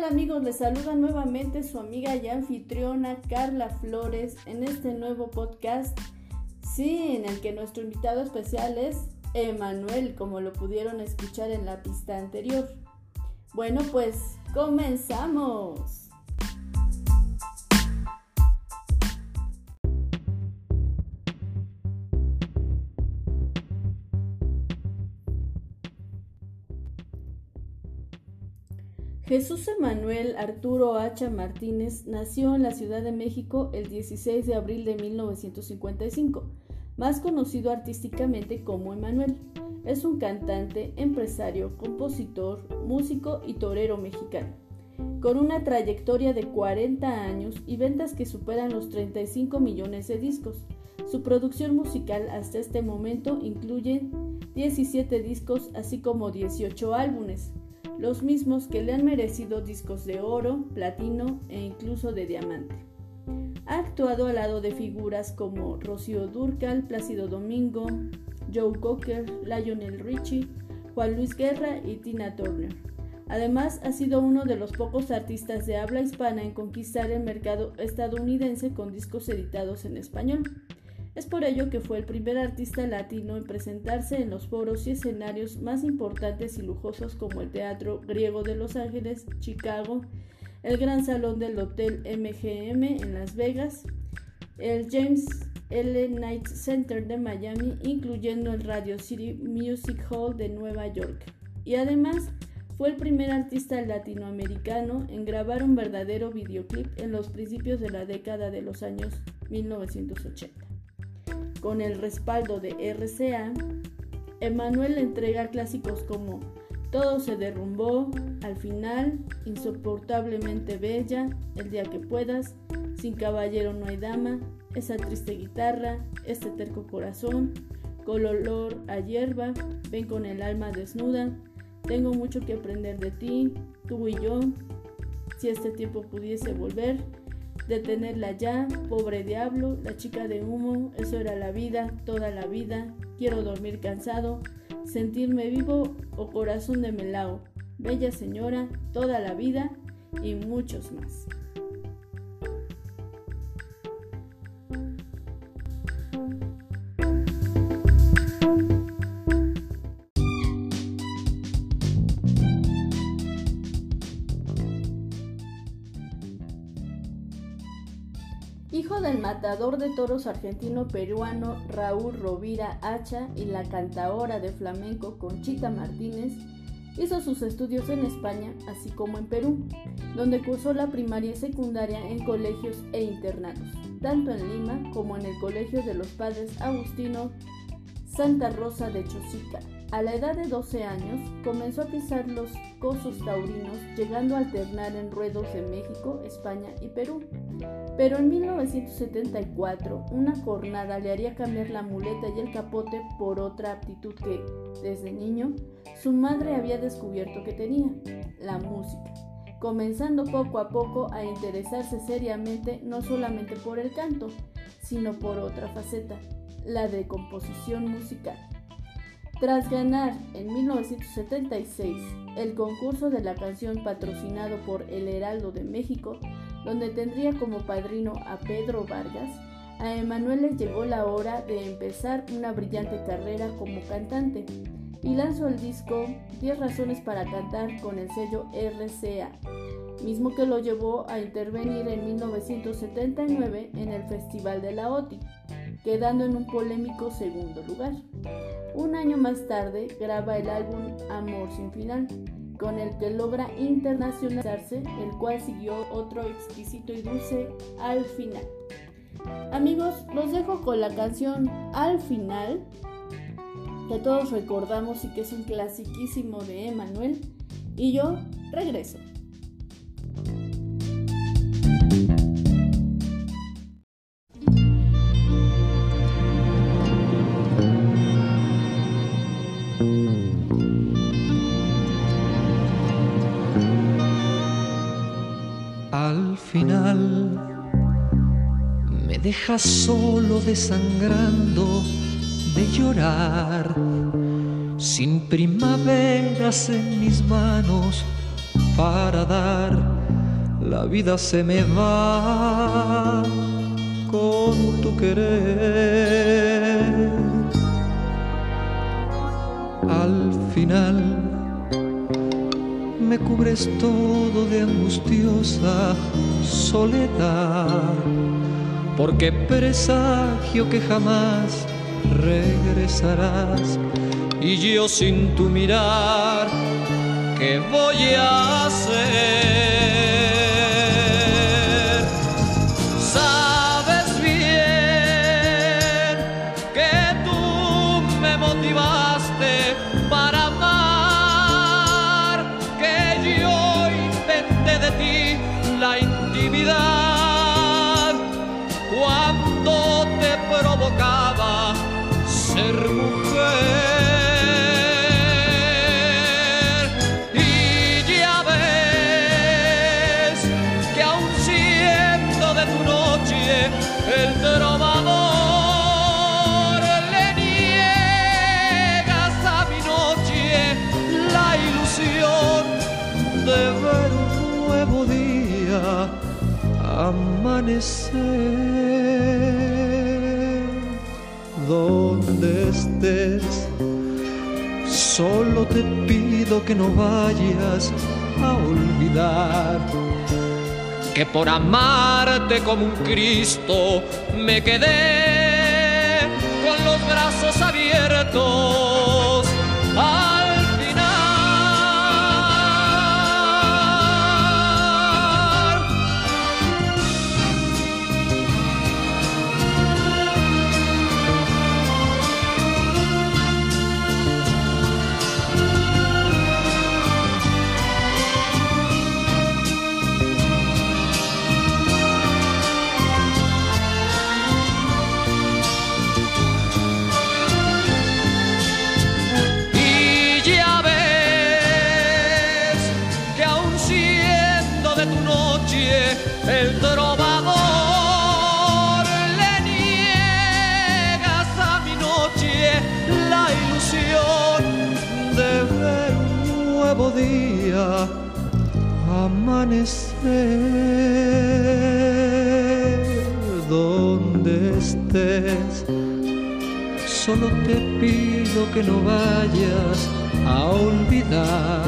tal amigos? Les saluda nuevamente su amiga y anfitriona Carla Flores en este nuevo podcast, sí, en el que nuestro invitado especial es Emanuel, como lo pudieron escuchar en la pista anterior. Bueno, pues comenzamos. Jesús Emanuel Arturo Hacha Martínez nació en la Ciudad de México el 16 de abril de 1955, más conocido artísticamente como Emanuel. Es un cantante, empresario, compositor, músico y torero mexicano, con una trayectoria de 40 años y ventas que superan los 35 millones de discos. Su producción musical hasta este momento incluye 17 discos así como 18 álbumes los mismos que le han merecido discos de oro, platino e incluso de diamante. Ha actuado al lado de figuras como Rocío Durcal, Plácido Domingo, Joe Cocker, Lionel Richie, Juan Luis Guerra y Tina Turner. Además, ha sido uno de los pocos artistas de habla hispana en conquistar el mercado estadounidense con discos editados en español. Es por ello que fue el primer artista latino en presentarse en los foros y escenarios más importantes y lujosos como el Teatro Griego de Los Ángeles, Chicago, el Gran Salón del Hotel MGM en Las Vegas, el James L. Knight Center de Miami, incluyendo el Radio City Music Hall de Nueva York. Y además fue el primer artista latinoamericano en grabar un verdadero videoclip en los principios de la década de los años 1980. Con el respaldo de RCA, Emanuel entrega clásicos como Todo se derrumbó, Al final, Insoportablemente bella, El día que puedas, Sin caballero no hay dama, Esa triste guitarra, Este terco corazón, Con olor a hierba, Ven con el alma desnuda, Tengo mucho que aprender de ti, tú y yo, Si este tiempo pudiese volver, detenerla ya, pobre diablo, la chica de humo, eso era la vida, toda la vida, quiero dormir cansado, sentirme vivo o corazón de melao, bella señora, toda la vida y muchos más. Matador de toros argentino-peruano Raúl Rovira Hacha y la cantaora de flamenco Conchita Martínez, hizo sus estudios en España, así como en Perú, donde cursó la primaria y secundaria en colegios e internados, tanto en Lima como en el Colegio de los Padres Agustino Santa Rosa de Chosica. A la edad de 12 años comenzó a pisar los cosos taurinos, llegando a alternar en ruedos en México, España y Perú. Pero en 1974, una jornada le haría cambiar la muleta y el capote por otra aptitud que, desde niño, su madre había descubierto que tenía, la música, comenzando poco a poco a interesarse seriamente no solamente por el canto, sino por otra faceta, la de composición musical. Tras ganar en 1976 el concurso de la canción patrocinado por El Heraldo de México, donde tendría como padrino a Pedro Vargas, a Emanuel le llegó la hora de empezar una brillante carrera como cantante y lanzó el disco 10 razones para cantar con el sello RCA, mismo que lo llevó a intervenir en 1979 en el Festival de la OTI, quedando en un polémico segundo lugar. Un año más tarde graba el álbum Amor sin final, con el que logra internacionalizarse, el cual siguió otro exquisito y dulce Al final. Amigos, los dejo con la canción Al final, que todos recordamos y que es un clasiquísimo de Emanuel, y yo regreso. Me dejas solo desangrando de llorar, sin primaveras en mis manos para dar la vida se me va con tu querer. Al final me cubres todo de angustiosa soledad, porque presagio que jamás regresarás y yo sin tu mirar, ¿qué voy a hacer? Donde estés. Solo te pido que no vayas a olvidar que por amarte como un Cristo me quedé con los brazos abiertos. Donde estés. Solo te pido que no vayas a olvidar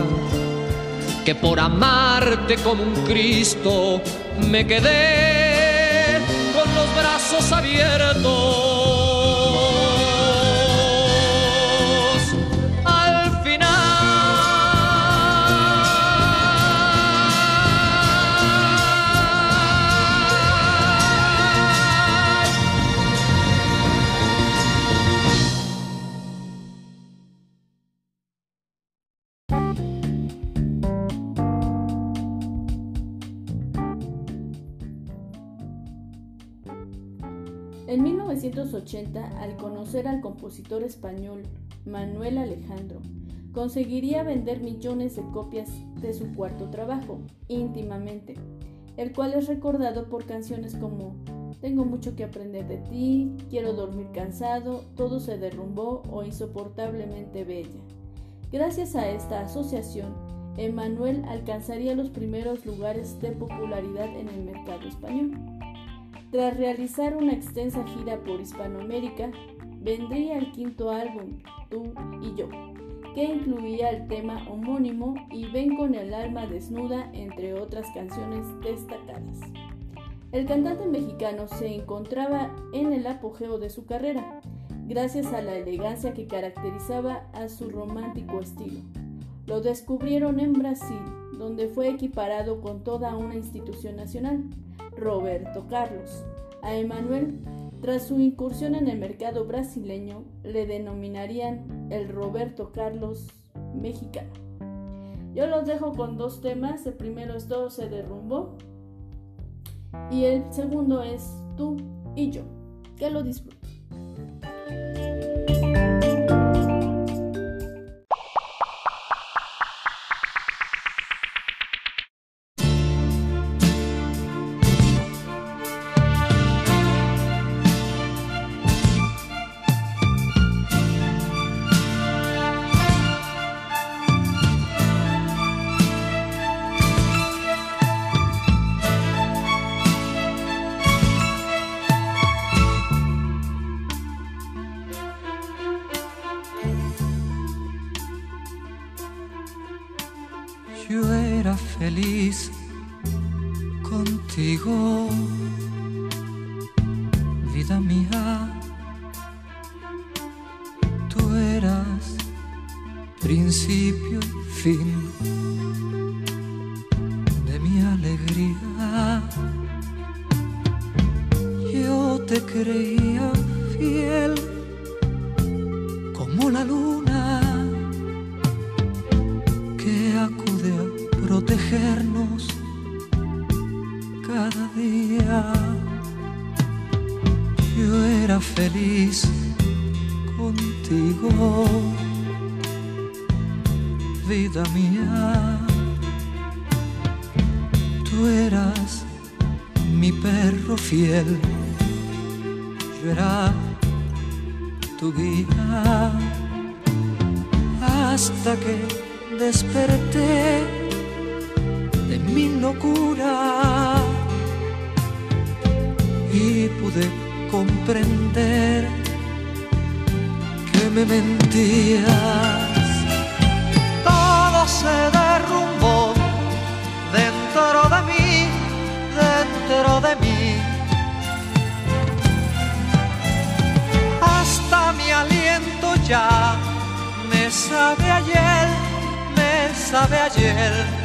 que por amarte como un Cristo me quedé con los brazos abiertos compositor español Manuel Alejandro, conseguiría vender millones de copias de su cuarto trabajo, íntimamente, el cual es recordado por canciones como Tengo mucho que aprender de ti, Quiero dormir cansado, Todo se derrumbó o Insoportablemente bella. Gracias a esta asociación, Emanuel alcanzaría los primeros lugares de popularidad en el mercado español. Tras realizar una extensa gira por Hispanoamérica, vendría el quinto álbum, Tú y yo, que incluía el tema homónimo y Ven con el alma desnuda, entre otras canciones destacadas. El cantante mexicano se encontraba en el apogeo de su carrera, gracias a la elegancia que caracterizaba a su romántico estilo. Lo descubrieron en Brasil, donde fue equiparado con toda una institución nacional. Roberto Carlos. A Emanuel, tras su incursión en el mercado brasileño, le denominarían el Roberto Carlos mexicano. Yo los dejo con dos temas. El primero es Todo se derrumbó. Y el segundo es Tú y yo. Que lo disfruten. Cada día. Yo era feliz contigo, vida mía. Tú eras mi perro fiel, yo era tu guía hasta que desperté de mi locura y pude comprender que me mentías. Todo se derrumbó dentro de mí, dentro de mí. Hasta mi aliento ya me sabe ayer, me sabe ayer.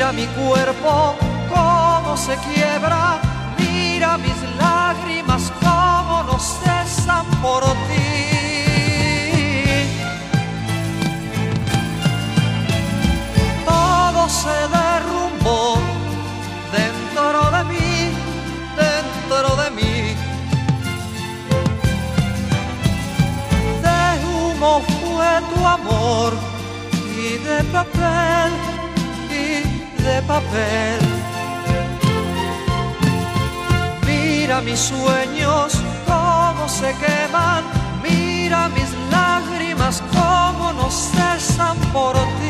Mira mi cuerpo cómo se quiebra, mira mis lágrimas cómo no cesan por ti. Todo se derrumbó dentro de mí, dentro de mí. De humo fue tu amor y de papel, de papel. Mira mis sueños cómo se queman, mira mis lágrimas cómo no cesan por ti.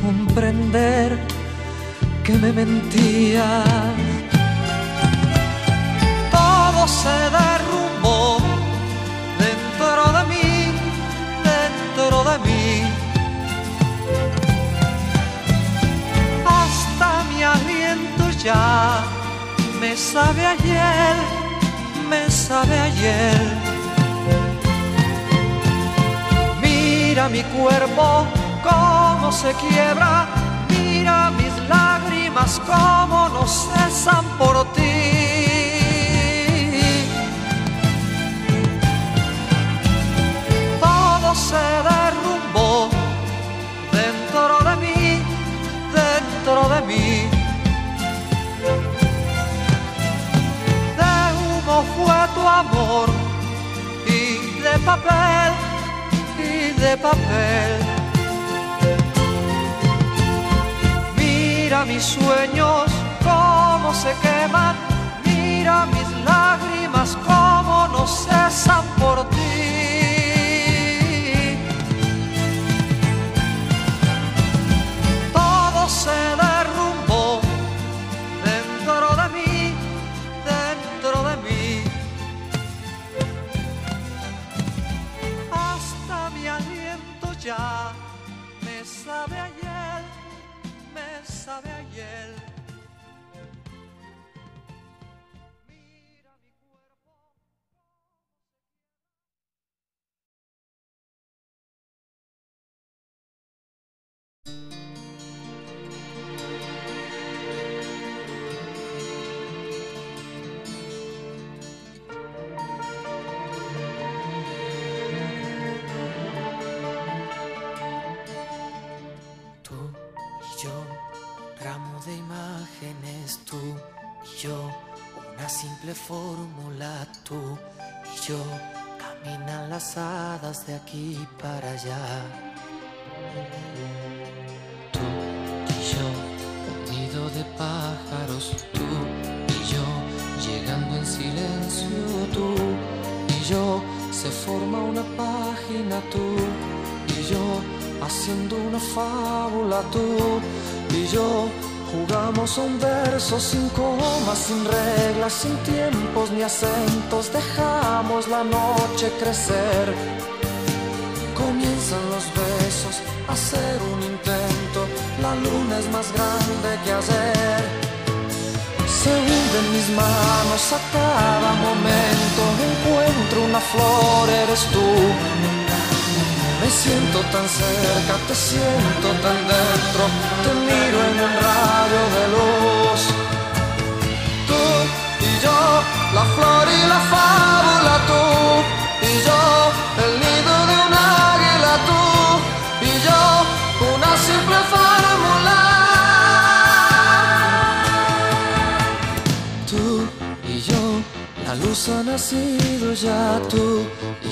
comprender que me mentía. Todo se derrumbó dentro de mí, dentro de mí. Hasta mi aliento ya me sabe ayer, me sabe ayer. Mira mi cuerpo cómo se quiebra, mira mis lágrimas cómo no cesan por ti. Todo se derrumbó dentro de mí, dentro de mí. De humo fue tu amor y de papel y de papel. Mira mis sueños cómo se queman, mira mis lágrimas cómo no cesan por ti. Simple fórmula tú y yo, caminan las hadas de aquí para allá. Tú y yo, un nido de pájaros, tú y yo, llegando en silencio tú y yo, se forma una página tú y yo haciendo una fábula tú y yo. Jugamos un verso sin comas, sin reglas, sin tiempos ni acentos. Dejamos la noche crecer. Comienzan los besos, a hacer un intento. La luna es más grande que ayer. Se hunden mis manos a cada momento. Encuentro una flor, eres tú me siento tan cerca, te siento tan dentro, te miro en un rayo de luz. Tú y yo, la flor y la fábula, tú y yo, el nido de un águila, tú y yo, una simple fórmula. Tú y yo, la luz ha nacido ya, tú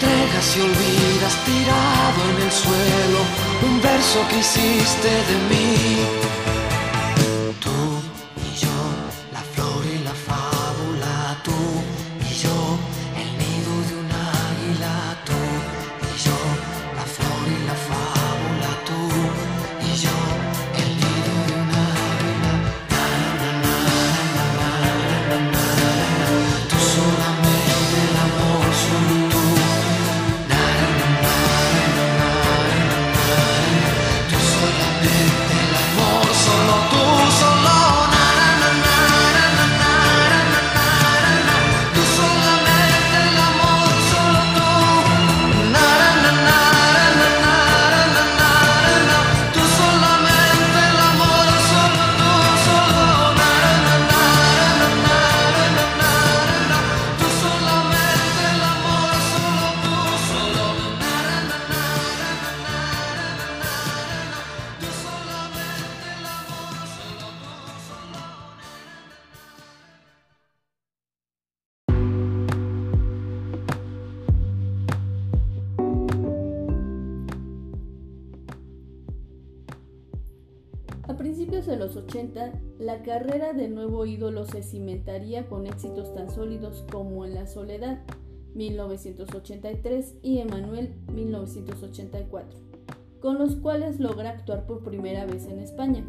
entregas y olvidas tirado en el suelo un verso que hiciste de mí. Se cimentaría con éxitos tan sólidos como En la Soledad, 1983, y Emanuel, 1984, con los cuales logra actuar por primera vez en España.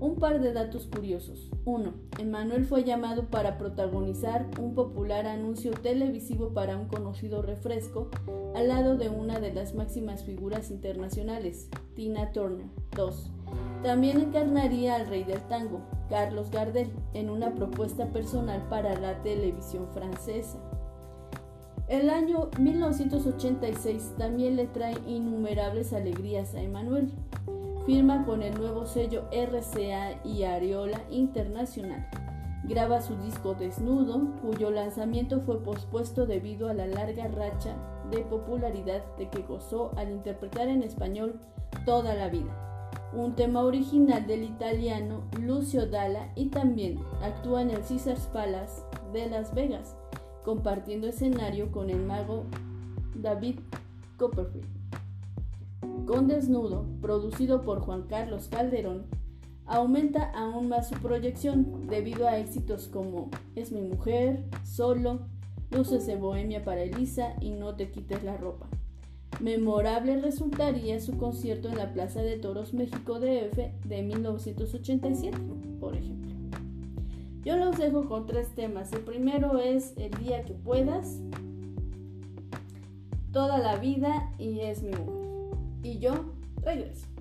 Un par de datos curiosos. 1. Emanuel fue llamado para protagonizar un popular anuncio televisivo para un conocido refresco al lado de una de las máximas figuras internacionales, Tina Turner. 2. También encarnaría al rey del tango, Carlos Gardel, en una propuesta personal para la televisión francesa. El año 1986 también le trae innumerables alegrías a Emanuel. Firma con el nuevo sello RCA y Areola Internacional. Graba su disco Desnudo, cuyo lanzamiento fue pospuesto debido a la larga racha de popularidad de que gozó al interpretar en español toda la vida un tema original del italiano Lucio Dalla y también actúa en el Caesars Palace de Las Vegas, compartiendo escenario con el mago David Copperfield. Con Desnudo, producido por Juan Carlos Calderón, aumenta aún más su proyección debido a éxitos como Es mi mujer, Solo, Luces de Bohemia para Elisa y No te quites la ropa. Memorable resultaría su concierto en la Plaza de Toros México DF de 1987, por ejemplo. Yo los dejo con tres temas. El primero es El día que puedas, Toda la vida y Es mi mujer. Y yo regreso.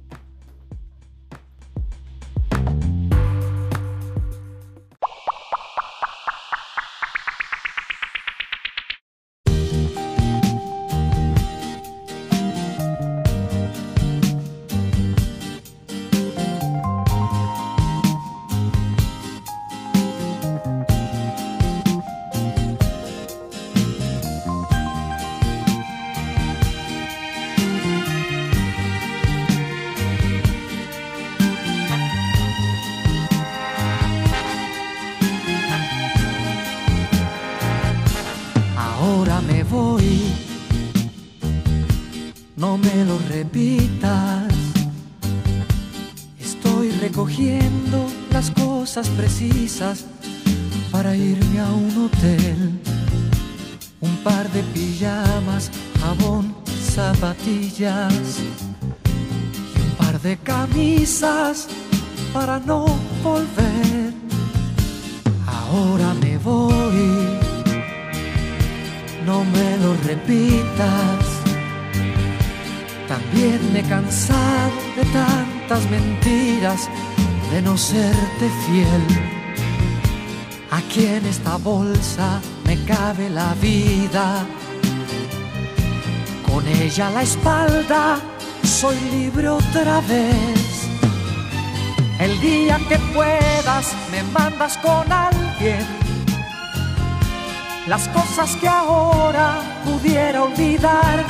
Precisas para irme a un hotel. Un par de pijamas, jabón, zapatillas y un par de camisas para no volver. Ahora me voy, no me lo repitas. También me he de tantas mentiras de no serte fiel. Aquí en esta bolsa me cabe la vida. Con ella a la espalda soy libre otra vez. El día que puedas me mandas con alguien. Las cosas que ahora pudiera olvidar.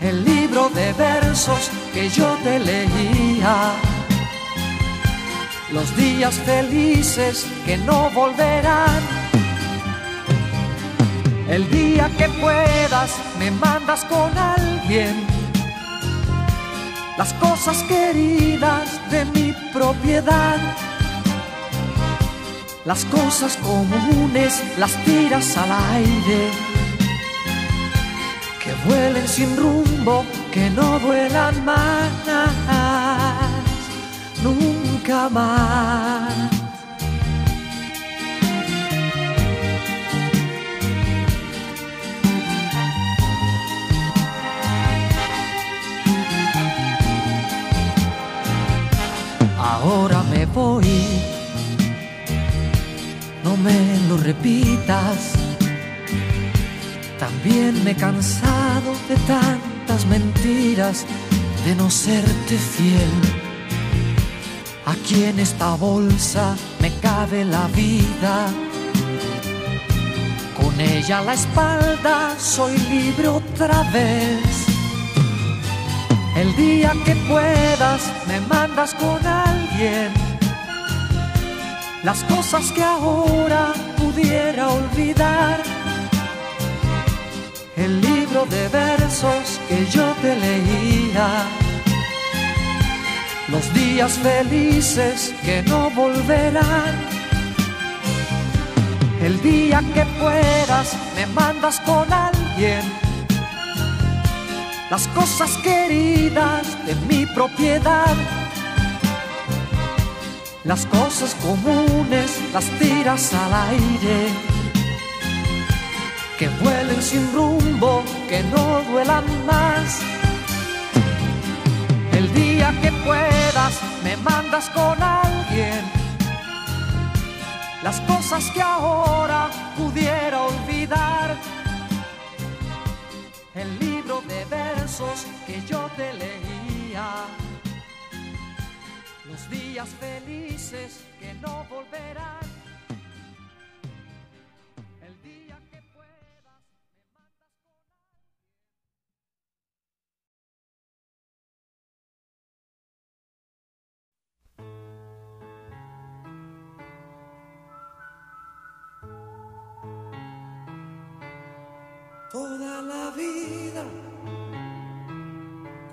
El libro de versos que yo te leía. Los días felices que no volverán. El día que puedas me mandas con alguien. Las cosas queridas de mi propiedad. Las cosas comunes las tiras al aire. Que vuelen sin rumbo que no duelan más, nunca más. Ahora me voy, no me lo repitas. También me he cansado de tanto mentiras de no serte fiel. Aquí en esta bolsa me cabe la vida. Con ella a la espalda soy libre otra vez. El día que puedas me mandas con alguien. Las cosas que ahora pudiera olvidar el libro de versos que yo te leía, los días felices que no volverán. El día que puedas me mandas con alguien las cosas queridas de mi propiedad. Las cosas comunes las tiras al aire que vuelen sin rumbo, que no duelan más. Día que puedas me mandas con alguien las cosas que ahora pudiera olvidar. El libro de versos que yo te leía, los días felices que no volverán. toda la vida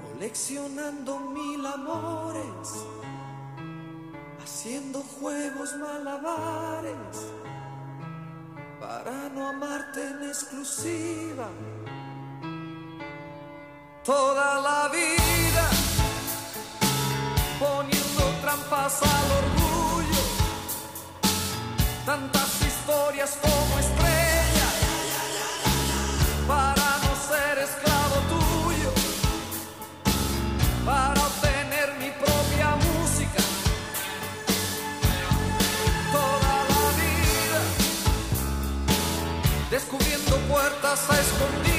coleccionando mil amores, haciendo juegos malabares para no amarte en exclusiva. Toda la vida poniendo trampas al orgullo, tantas historias como estrellas. está escondido.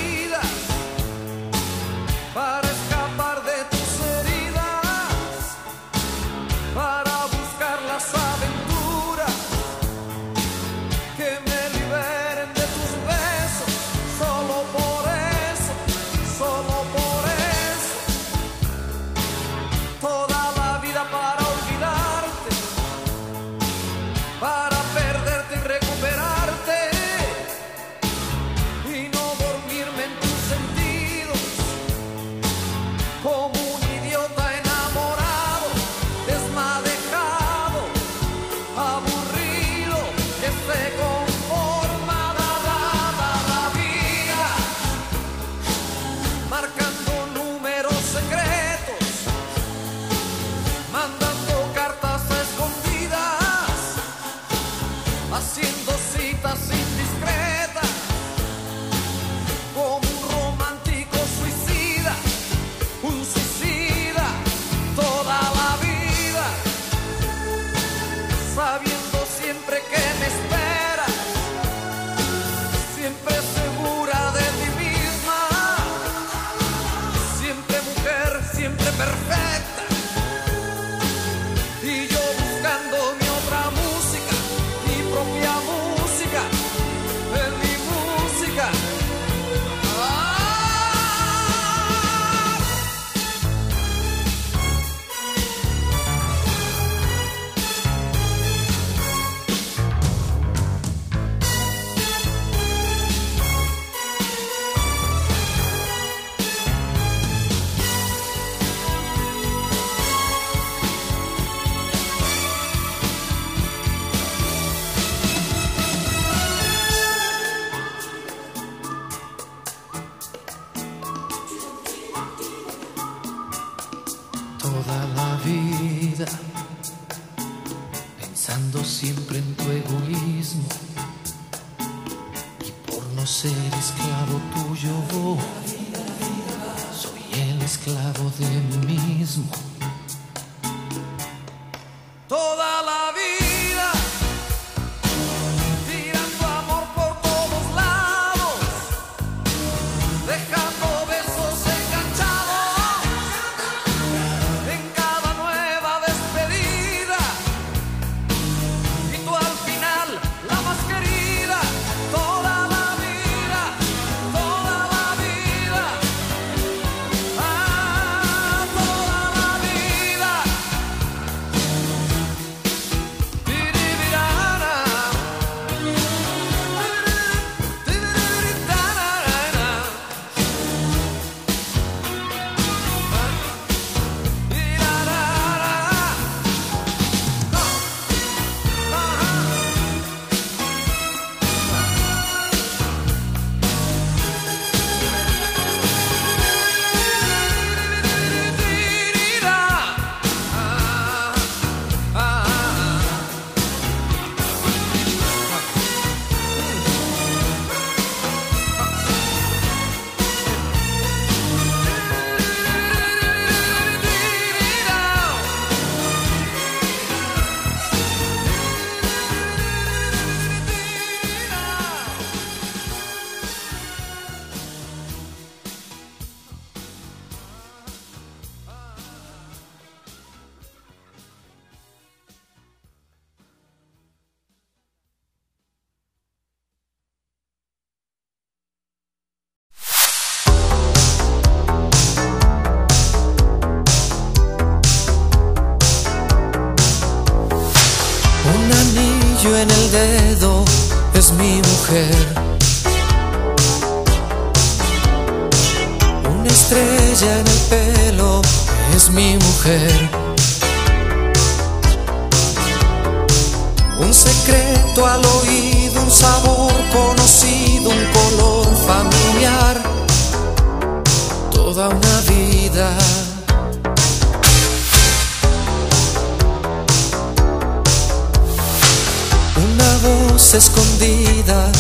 Voz escondida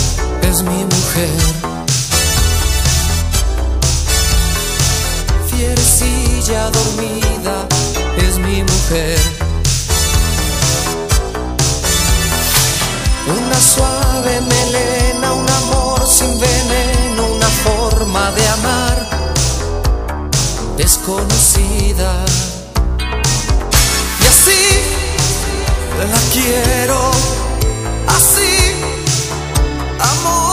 es mi mujer. Fierecilla dormida es mi mujer. Una suave melena, un amor sin veneno, una forma de amar desconocida. Y así la quiero, así, amor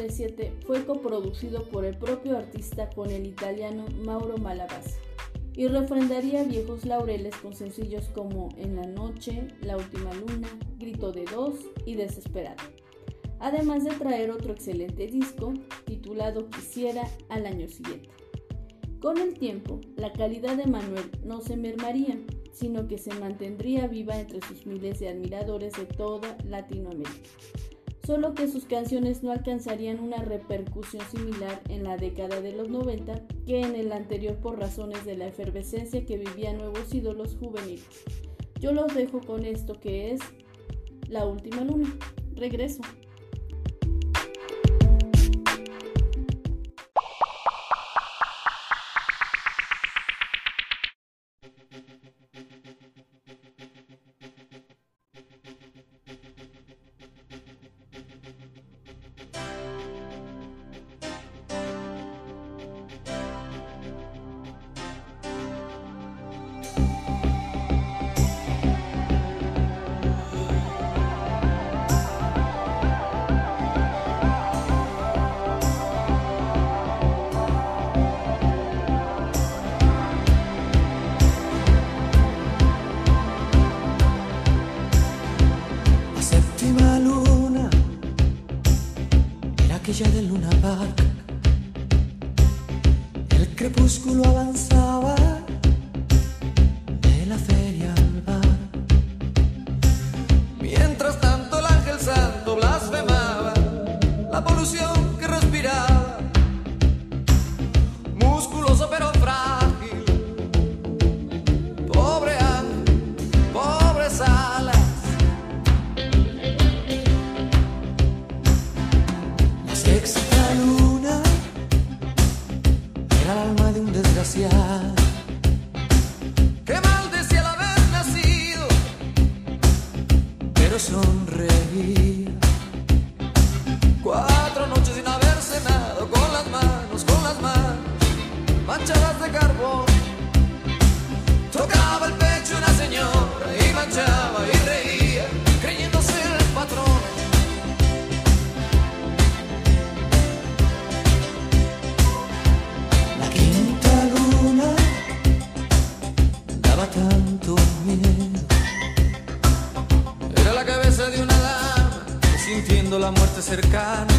1987 fue coproducido por el propio artista con el italiano Mauro Malavasi y refrendaría viejos laureles con sencillos como En la noche, La última luna, Grito de dos y Desesperado. Además de traer otro excelente disco titulado Quisiera al año siguiente. Con el tiempo, la calidad de Manuel no se mermaría, sino que se mantendría viva entre sus miles de admiradores de toda Latinoamérica. Solo que sus canciones no alcanzarían una repercusión similar en la década de los 90 que en el anterior por razones de la efervescencia que vivían nuevos ídolos juveniles. Yo los dejo con esto que es La Última Luna. Regreso. serkan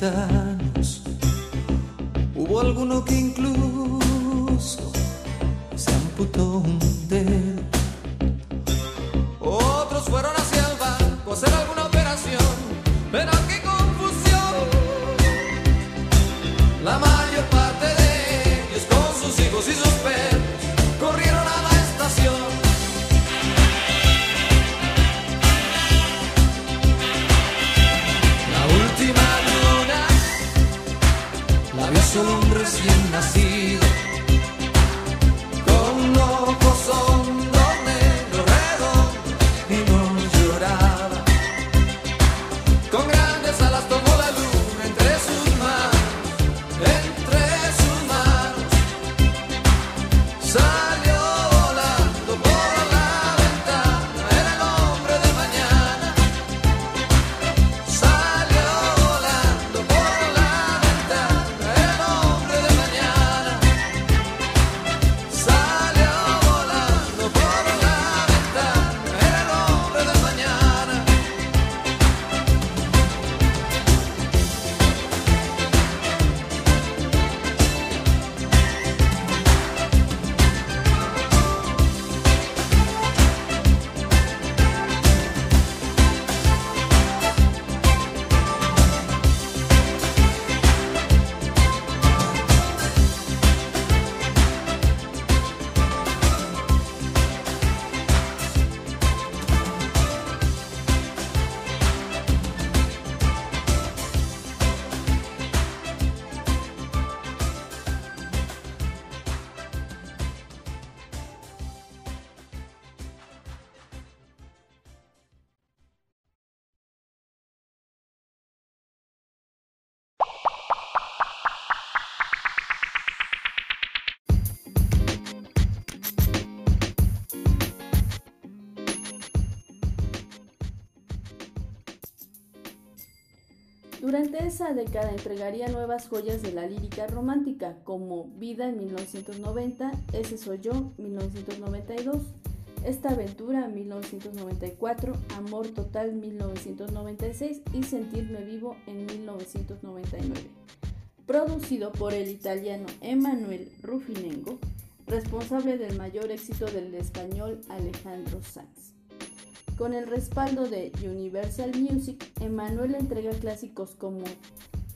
vida. Durante esa década entregaría nuevas joyas de la lírica romántica, como Vida en 1990, Ese soy yo, 1992, Esta aventura, 1994, Amor total, 1996 y Sentirme vivo en 1999. Producido por el italiano Emanuel Rufinengo, responsable del mayor éxito del español Alejandro Sanz. Con el respaldo de Universal Music, Emanuel entrega clásicos como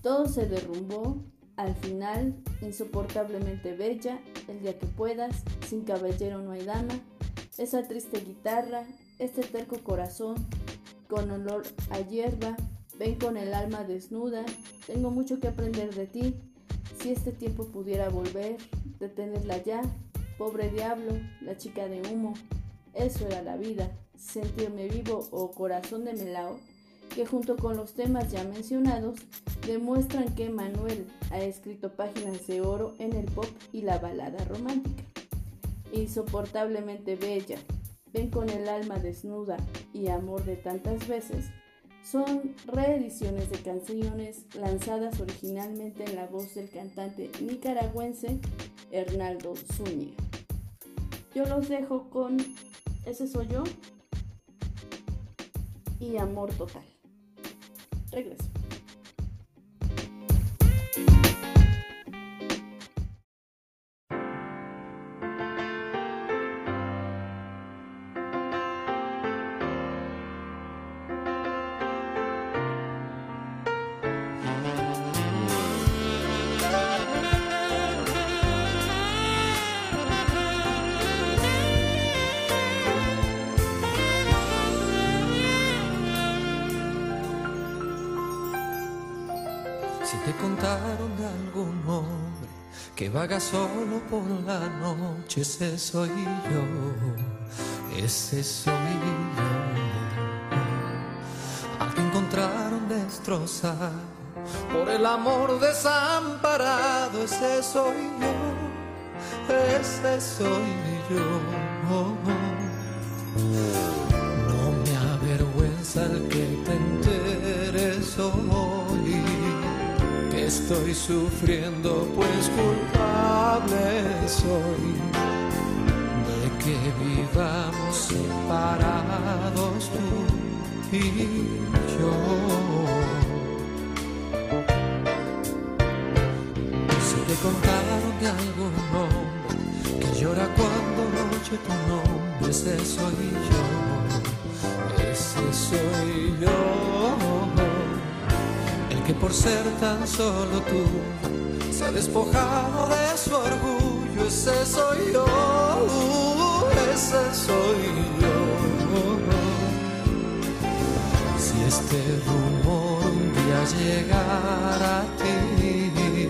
Todo se derrumbó, Al final, Insoportablemente Bella, El día que puedas, Sin caballero no hay dama, Esa triste guitarra, Este terco corazón, Con olor a hierba, Ven con el alma desnuda, Tengo mucho que aprender de ti, Si este tiempo pudiera volver, Detenerla ya, Pobre diablo, La chica de humo, eso era la vida sentirme vivo o corazón de melao, que junto con los temas ya mencionados demuestran que Manuel ha escrito páginas de oro en el pop y la balada romántica. Insoportablemente bella, ven con el alma desnuda y amor de tantas veces, son reediciones de canciones lanzadas originalmente en la voz del cantante nicaragüense Hernaldo Zúñiga. Yo los dejo con Ese soy yo y Amor Total. Regreso. Que vaga solo por la noche, ese soy yo, ese soy yo. Al que encontraron destrozado por el amor desamparado, ese soy yo, ese soy yo. Estoy sufriendo, pues culpable soy de que vivamos separados tú y yo. Si te contaron de algún hombre que llora cuando noche tu nombre, ese soy yo, ese soy yo por ser tan solo tú se ha despojado de su orgullo. Ese soy yo, ese soy yo. Si este rumor un día llegara a ti,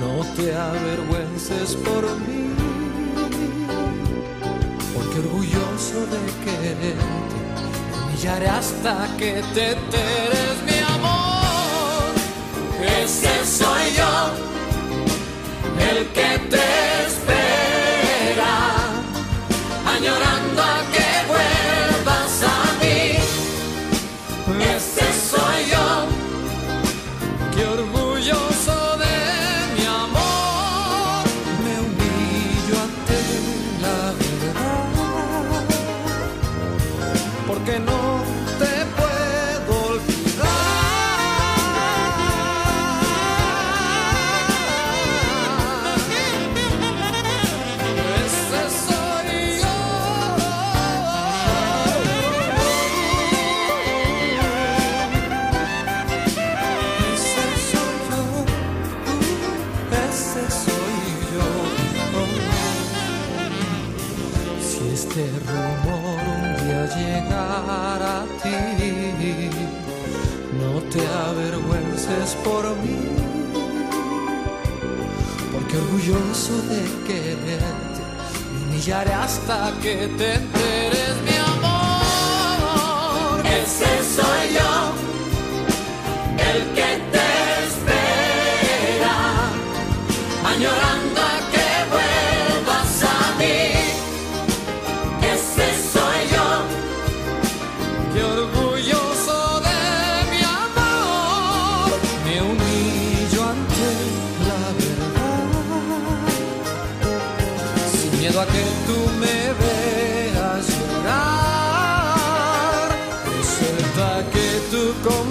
no te avergüences por mí, porque orgulloso de quererte, humillaré hasta que te enteres, ese soy yo, el que te quererte, me humillaré hasta que te enteres, mi amor. Ese soy yo, que tú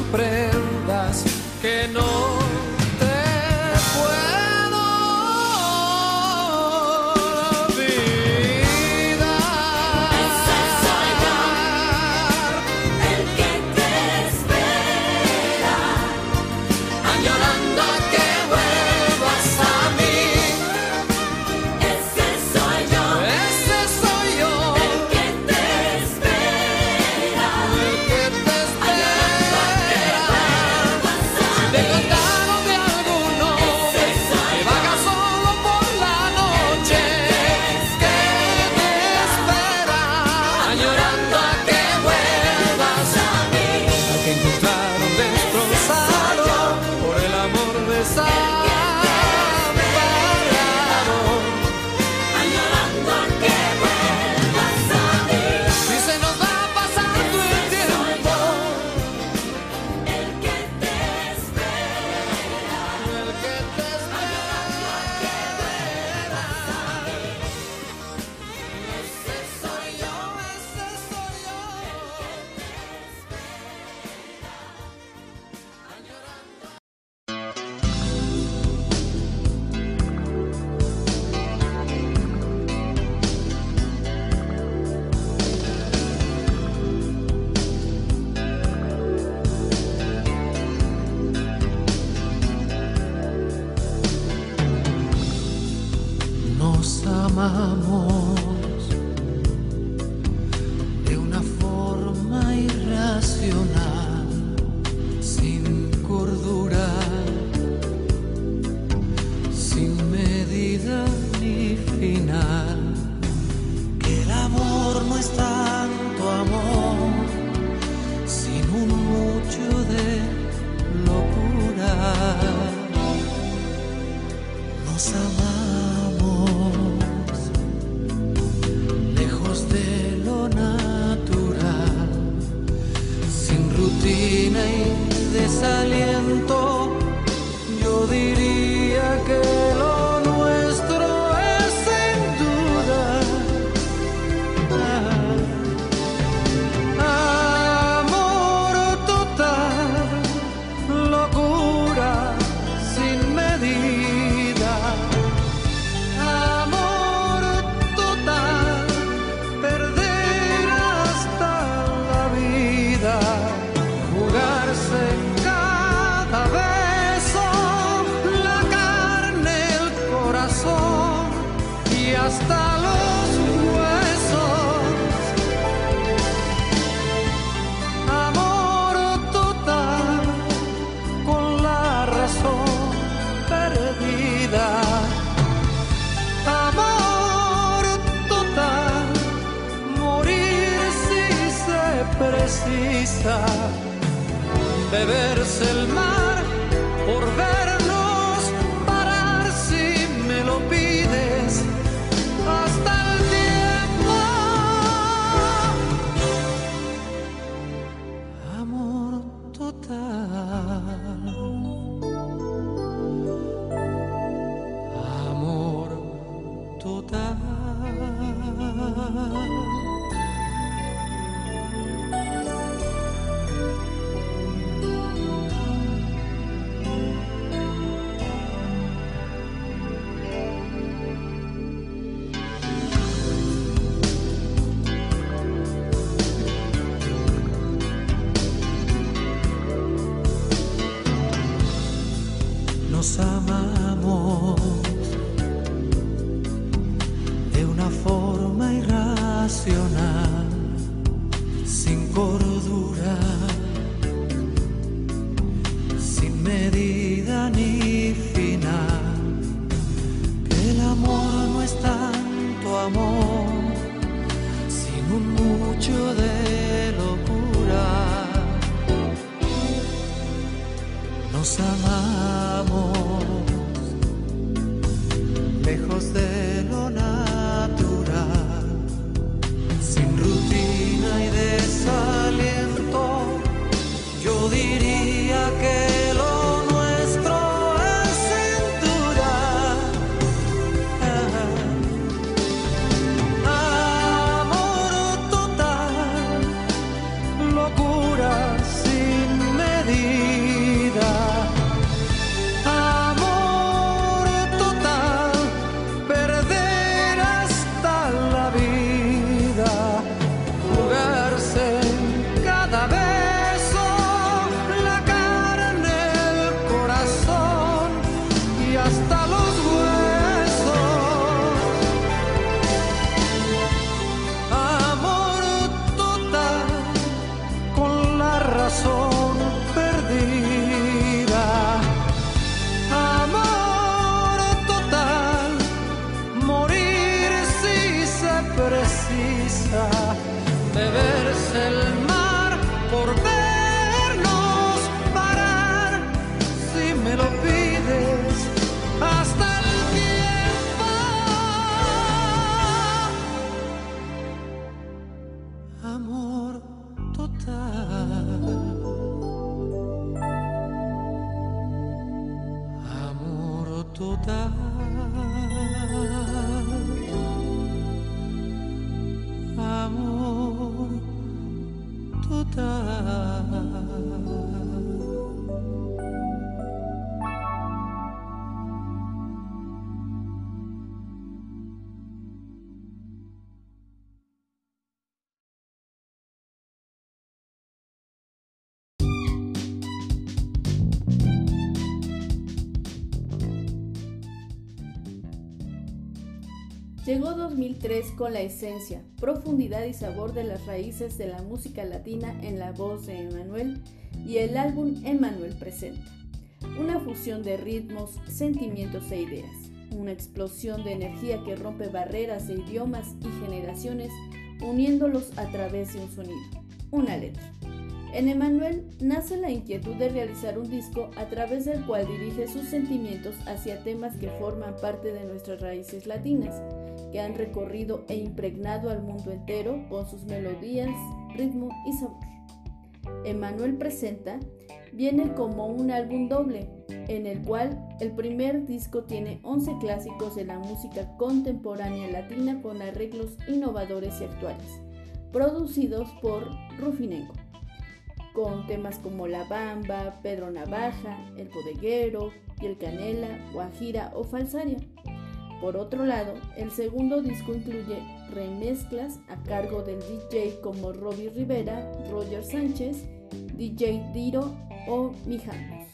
desaliento. Beberse el mar Llegó 2003 con la esencia, profundidad y sabor de las raíces de la música latina en la voz de Emanuel y el álbum Emanuel Presenta. Una fusión de ritmos, sentimientos e ideas. Una explosión de energía que rompe barreras de idiomas y generaciones uniéndolos a través de un sonido, una letra. En Emanuel nace la inquietud de realizar un disco a través del cual dirige sus sentimientos hacia temas que forman parte de nuestras raíces latinas, que han recorrido e impregnado al mundo entero con sus melodías, ritmo y sabor. Emanuel presenta viene como un álbum doble, en el cual el primer disco tiene 11 clásicos de la música contemporánea latina con arreglos innovadores y actuales, producidos por Rufinengo con temas como La Bamba, Pedro Navaja, El Bodeguero, Piel Canela, Guajira o Falsaria. Por otro lado, el segundo disco incluye remezclas a cargo del DJ como Robbie Rivera, Roger Sánchez, DJ Diro o Mijangos.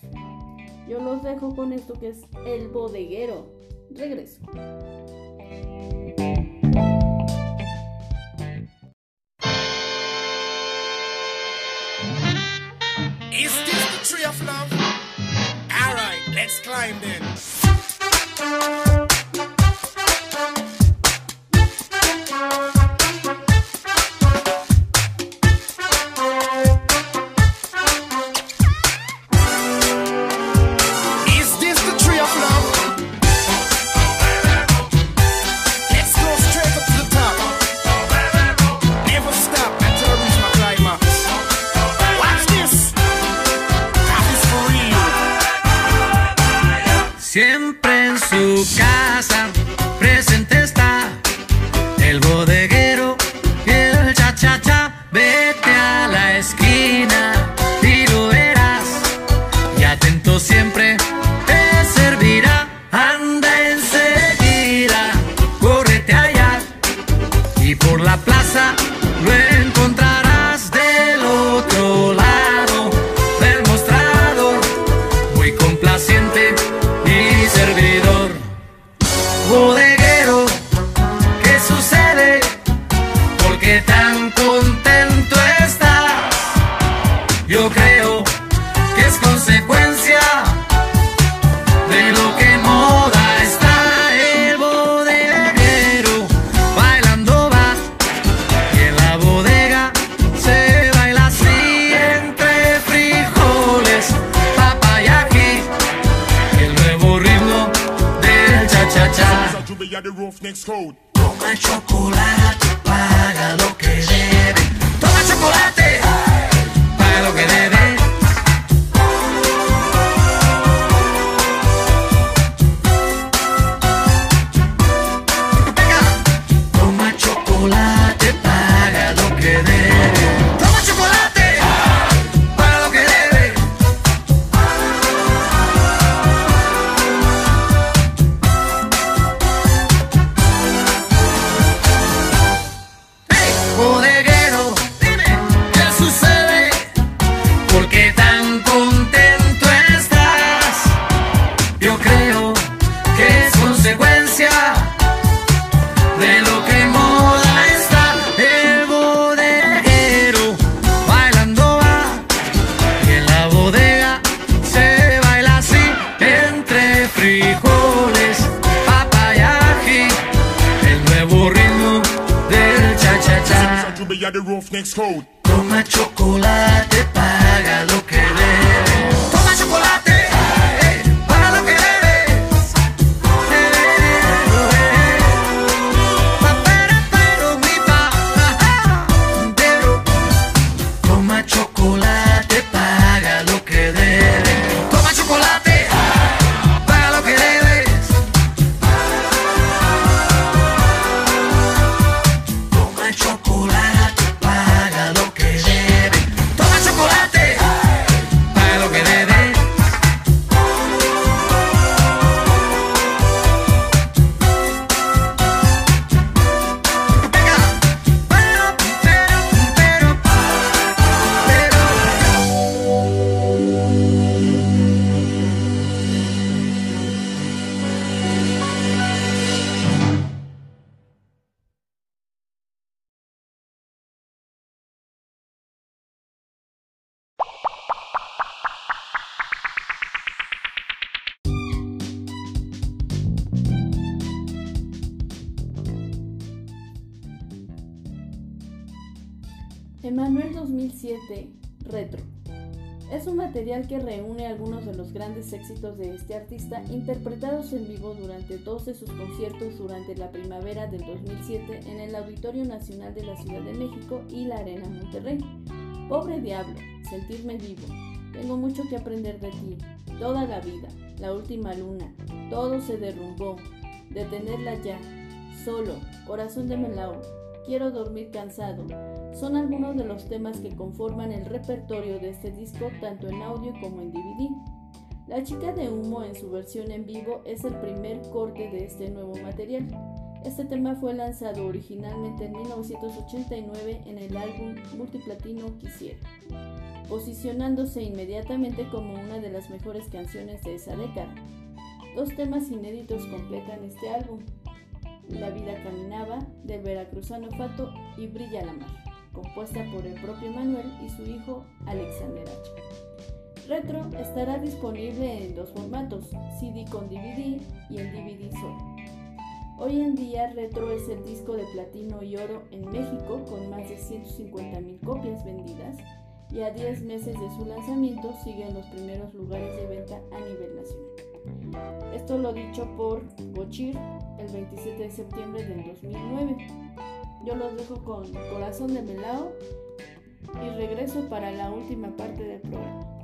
Yo los dejo con esto que es El Bodeguero. Regreso. Let's climb then. 2007 Retro. Es un material que reúne algunos de los grandes éxitos de este artista interpretados en vivo durante dos de sus conciertos durante la primavera del 2007 en el Auditorio Nacional de la Ciudad de México y la Arena Monterrey. Pobre diablo, sentirme vivo. Tengo mucho que aprender de ti. Toda la vida, la última luna, todo se derrumbó. Detenerla ya. Solo, corazón de melao. Quiero dormir cansado son algunos de los temas que conforman el repertorio de este disco tanto en audio como en DVD. La chica de humo en su versión en vivo es el primer corte de este nuevo material. Este tema fue lanzado originalmente en 1989 en el álbum Multiplatino Quisiera, posicionándose inmediatamente como una de las mejores canciones de esa década. Dos temas inéditos completan este álbum, La vida caminaba, del veracruzano Fato y Brilla la mar compuesta por el propio Manuel y su hijo Alexander H. Retro estará disponible en dos formatos, CD con DVD y en DVD solo. Hoy en día Retro es el disco de platino y oro en México con más de 150.000 copias vendidas y a 10 meses de su lanzamiento sigue en los primeros lugares de venta a nivel nacional. Esto lo dicho por Bochir el 27 de septiembre del 2009. Yo los dejo con Corazón de Melao y regreso para la última parte del programa.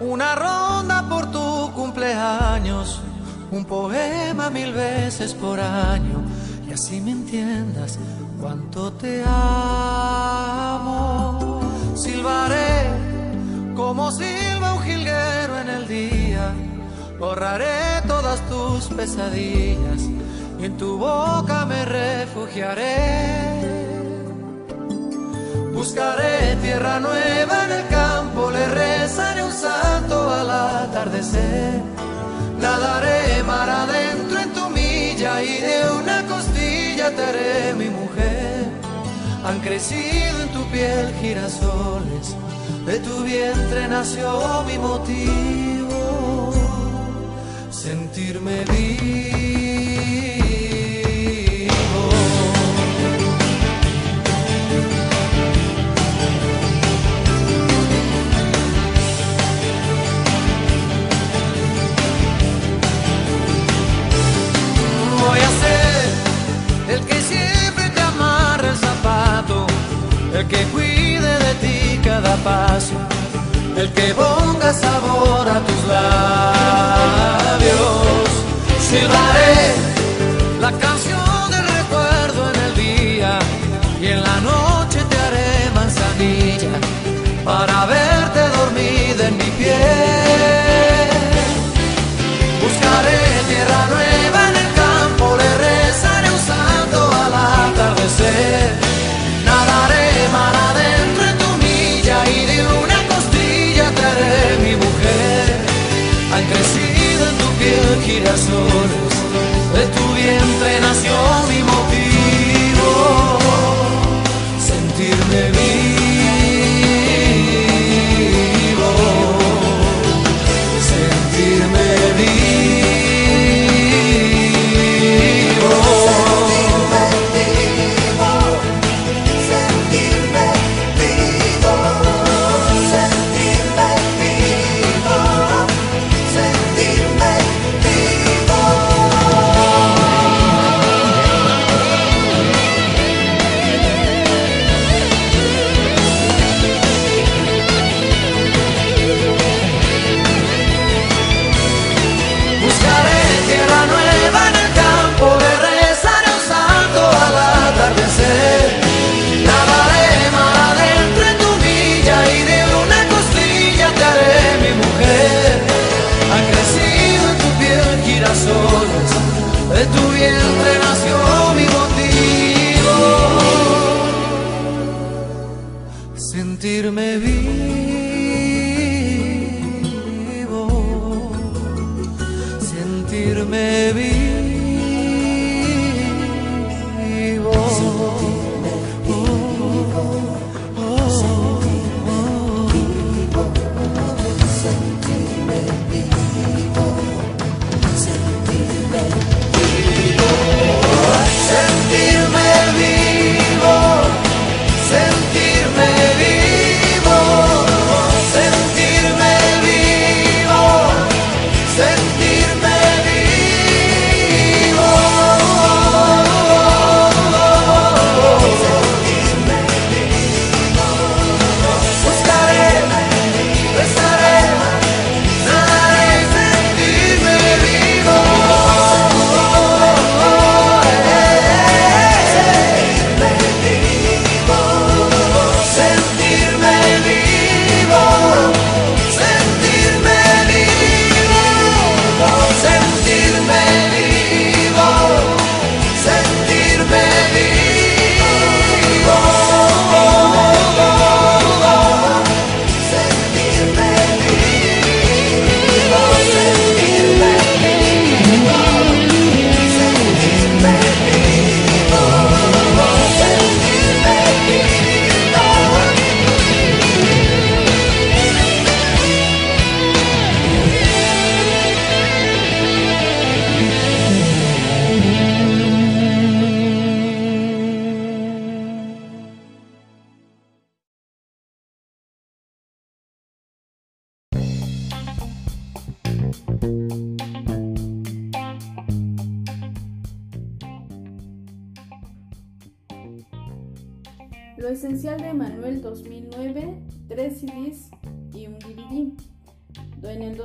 Una ronda por tu cumpleaños, un poema mil veces por año, y así me entiendas cuánto te amo. Silbaré como silba un jilguero en el día, borraré todas tus pesadillas y en tu boca me refugiaré. Buscaré tierra nueva en el campo, le rezaré un santo al atardecer. Nadaré mar adentro en tu milla y de una costilla te haré mi mujer. Han crecido en tu piel girasoles, de tu vientre nació mi motivo, sentirme vivo. Que cuide de ti cada paso, el que ponga sabor a tus labios. Silbaré la canción piel girasoles,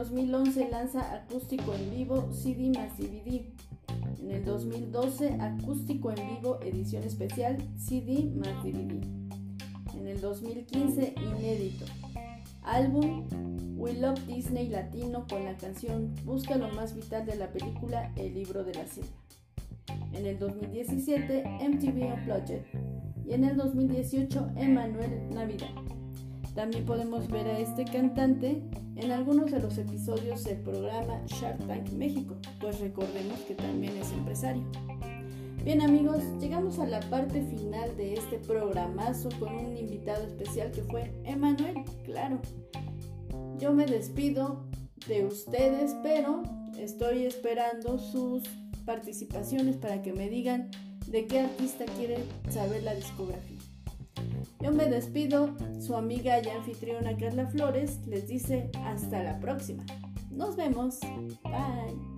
2011 lanza acústico en vivo CD más DVD. En el 2012 acústico en vivo edición especial CD más DVD. En el 2015 inédito. Álbum We Love Disney Latino con la canción Busca lo más vital de la película El libro de la selva. En el 2017 MTV Unplugged y en el 2018 Emanuel Navidad. También podemos ver a este cantante en algunos de los episodios del programa Shark Tank México, pues recordemos que también es empresario. Bien amigos, llegamos a la parte final de este programazo con un invitado especial que fue Emanuel, claro. Yo me despido de ustedes, pero estoy esperando sus participaciones para que me digan de qué artista quieren saber la discografía. Yo me despido, su amiga y anfitriona Carla Flores les dice hasta la próxima. Nos vemos. Bye.